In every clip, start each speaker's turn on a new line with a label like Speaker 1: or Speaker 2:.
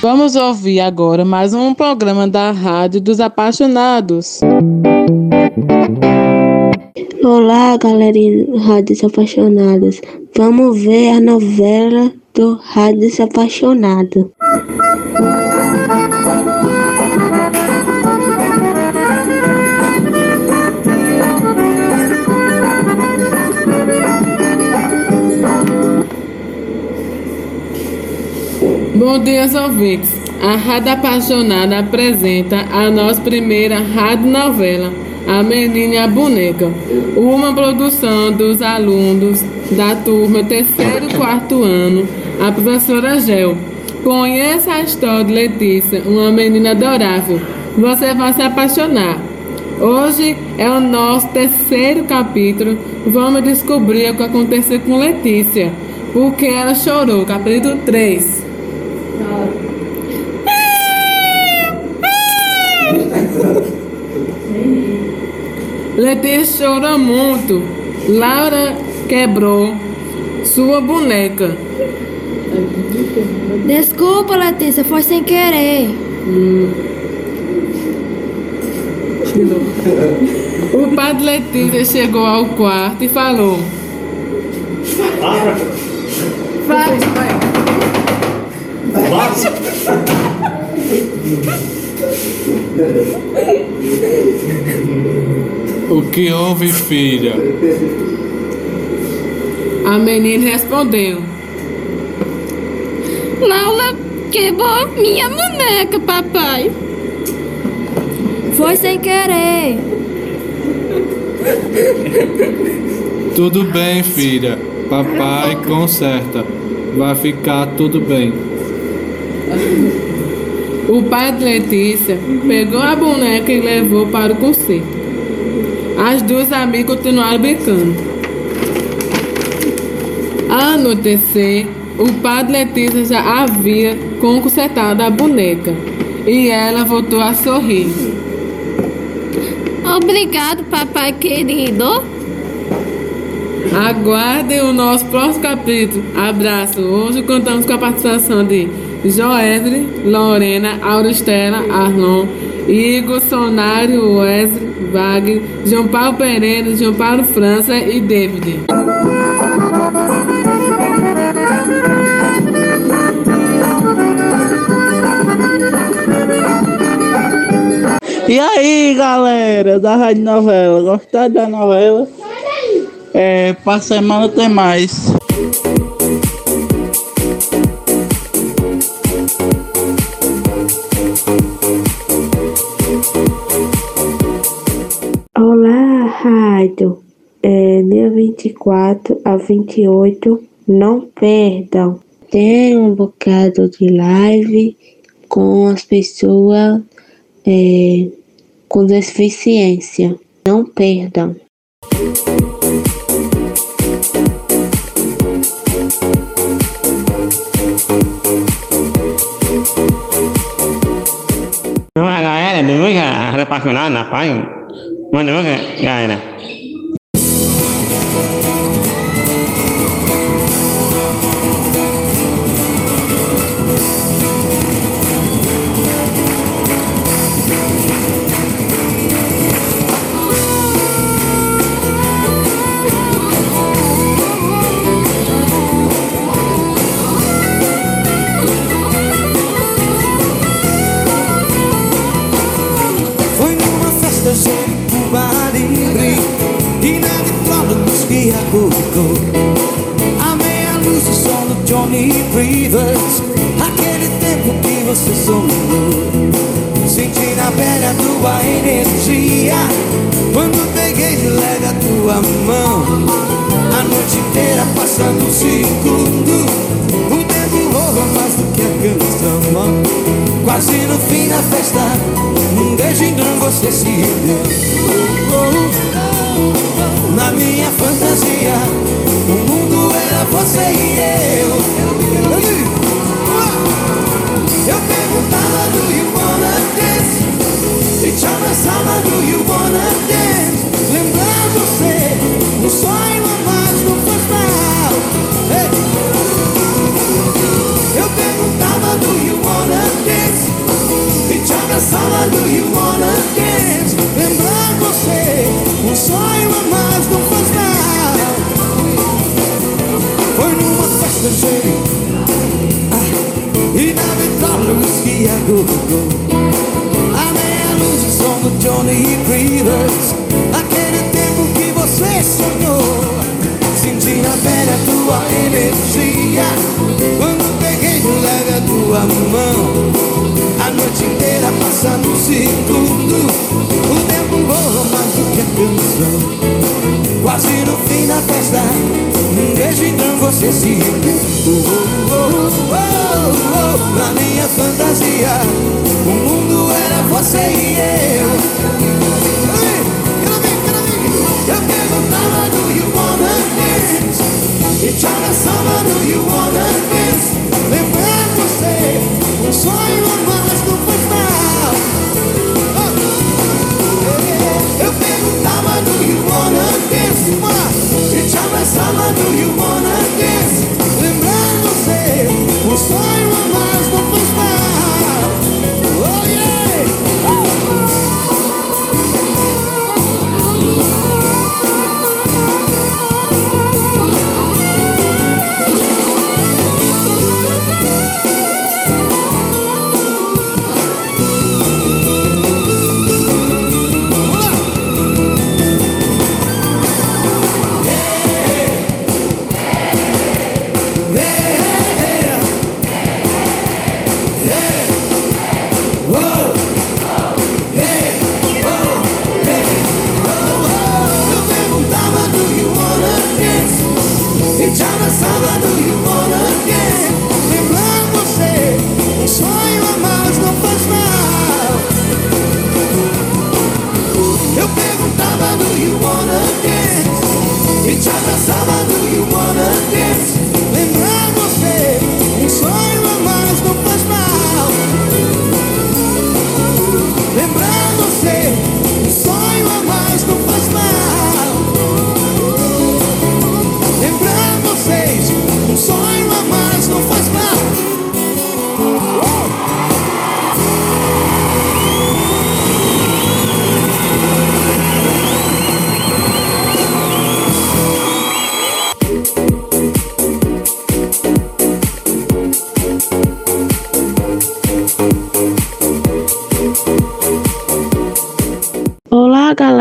Speaker 1: Vamos ouvir agora mais um programa da Rádio dos Apaixonados.
Speaker 2: Olá, galerinha Rádios Apaixonadas. Vamos ver a novela do Rádios Apaixonado.
Speaker 1: Bom dia, ouvintes. A Rádio Apaixonada apresenta a nossa primeira rádio novela, A Menina Boneca, uma produção dos alunos da turma terceiro e quarto ano, a professora Gel. Conheça a história de Letícia, uma menina adorável. Você vai se apaixonar. Hoje é o nosso terceiro capítulo. Vamos descobrir o que aconteceu com Letícia. Porque ela chorou. Capítulo 3. Letícia chorou muito. Laura quebrou sua boneca.
Speaker 3: Desculpa, Letícia, foi sem querer.
Speaker 1: O pai de Letícia chegou ao quarto e falou:
Speaker 3: Vai, vai.
Speaker 4: O que houve, filha?
Speaker 1: A menina respondeu:
Speaker 3: Laura quebrou minha boneca, papai. Foi sem querer.
Speaker 4: Tudo bem, filha. Papai conserta. Vai ficar tudo bem.
Speaker 1: O pai de Letícia pegou a boneca e levou para o concerto. As duas amigas continuaram brincando. Ao anoitecer, o pai de Letícia já havia consertado a boneca e ela voltou a sorrir.
Speaker 3: Obrigado, papai querido.
Speaker 1: Aguardem o nosso próximo capítulo. Abraço. Hoje contamos com a participação de Joesre, Lorena, Auristela, Arlon, Igor, Sonário, Wesley, Wagner, João Paulo Pereira, João Paulo França e David.
Speaker 5: E aí, galera da Rádio Novela, gostaram da novela? É, pra semana tem mais.
Speaker 2: Dia 24 a 28, não perdam. Tem um bocado de live com as pessoas é, com deficiência. Não perdam.
Speaker 6: Nói gái là đừng có gà Hãy bắt nó là phải Mà
Speaker 7: Rivers Aquele tempo que você sonhou. Senti na pele a tua energia. Quando peguei de leve a tua mão. A noite inteira passando um segundo. O tempo voa mais do que a canção Quase no fim da festa. Um beijo então você se deu Na minha fantasia O mundo era você e eu Eu perguntava do you wanna dance E te abraçava do you wanna dance Lembrar você No sonho não faz mal Ei. Eu perguntava do you wanna do you wanna dance? Lembrar você, um sonho mais faz mal. Foi numa festa cheia a go-go. A e som do Johnny Rivers Aquele tempo que você sonhou. Senti na pele a tua energia. Quando peguei no leve a tua mão. A noite inteira passa num segundo. O tempo voa mais do que a canção. Quase no fim da festa Um beijo então você se oh, Na minha fantasia O mundo era você e eu. Eu perguntava do you wanna dance E Thiago Samba do you wanna dance Lembrar você Um sonho a mais não faz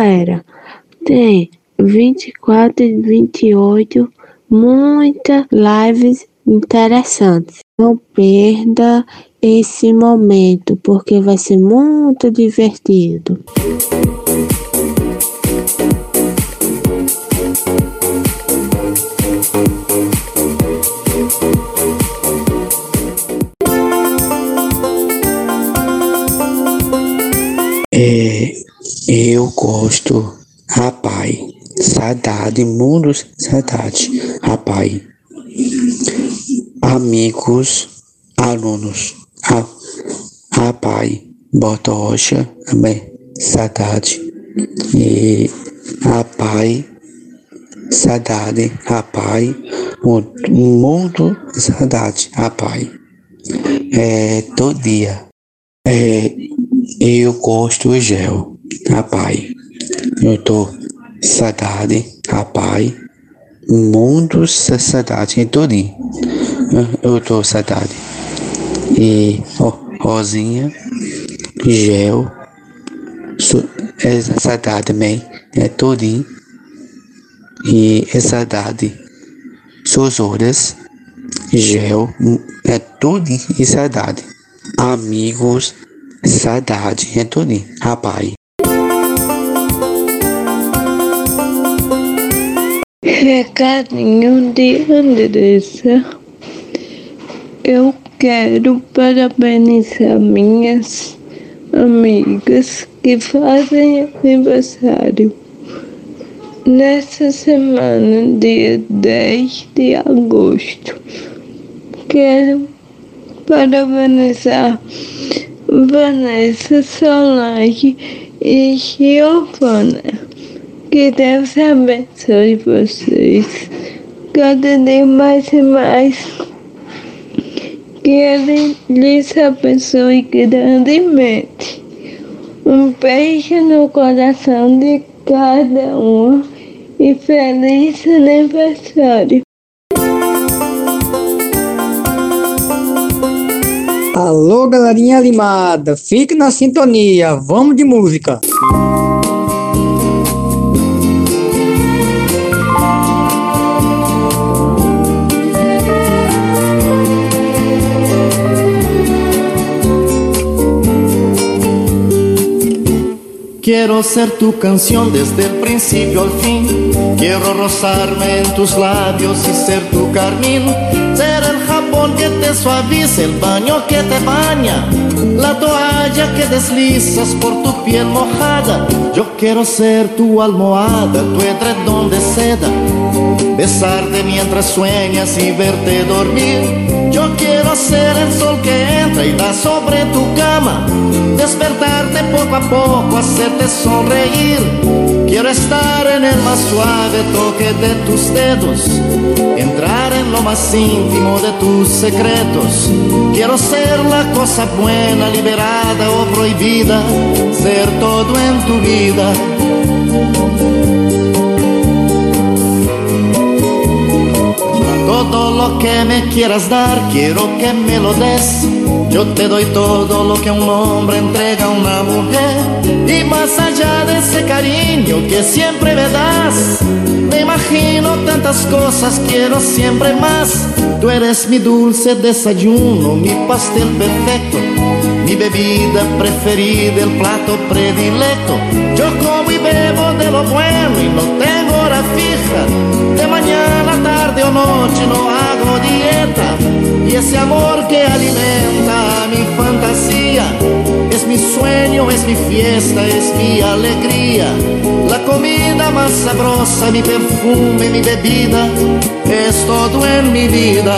Speaker 8: Galera. Tem 24 e 28 muitas lives interessantes. Não perda esse momento, porque vai ser muito divertido.
Speaker 9: Eu gosto, rapaz. Saudade, mundo, saudade, rapaz. Amigos, alunos, ra- rapaz, bota rocha, saudade. E rapaz, saudade, rapaz. mu- Mundo, saudade, rapaz. É, todo dia. É, eu gosto do gel, rapaz. Eu tô saudade, rapaz. Mundo sa- saudade todinho. Eu- tô saudade. E ó, rosinha, gel, su- é saudade também, é todinho. E é saudade. Suas horas, gel, é todinho e saudade. Amigos, saudade, é todinho, rapaz.
Speaker 8: Recadinho de Andressa. Eu quero parabenizar minhas amigas que fazem aniversário. Nessa semana, dia 10 de agosto, quero parabenizar Vanessa Solange e Giovana. Que Deus abençoe vocês cada dia mais e mais. Que Ele lhes abençoe grandemente. Um beijo no coração de cada um e feliz aniversário.
Speaker 10: Alô, galerinha animada, fique na sintonia, vamos de música.
Speaker 11: Quiero ser tu canción desde el principio al fin. Quiero rozarme en tus labios y ser tu carmín. Ser el jabón que te suaviza, el baño que te baña, la toalla que deslizas por tu piel mojada. Yo quiero ser tu almohada, tu edredón de seda. Besarte mientras sueñas y verte dormir. Yo quiero ser el sol que entra y da sobre tu cama. Despertarte poco a poco, hacerte sonreír. Quiero estar en el más suave toque de tus dedos. Más íntimo de tus secretos. Quiero ser la cosa buena, liberada o prohibida. Ser todo en tu vida. Todo lo que me quieras dar, quiero que me lo des. Yo te doy todo lo que un hombre entrega a una mujer. Y más allá de ese cariño que siempre me das, me imagino tantas cosas, quiero siempre más. Tú eres mi dulce desayuno, mi pastel perfecto. Mi bebida preferida, el plato predilecto. Yo como y bebo de lo bueno y no tengo hora fija. De mañana, tarde o noche no hago dieta. Y ese amor que alimenta mi fantasía es mi sueño, es mi fiesta, es mi alegría. La comida más sabrosa, mi perfume, mi bebida, es todo en mi vida.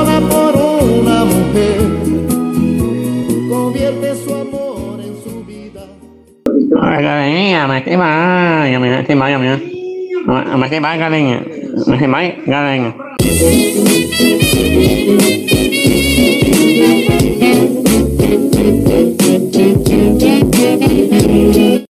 Speaker 6: galerinha, mas que vai, menina, que vai, menina. Mas que vai, galerinha. Mas que vai, galerinha.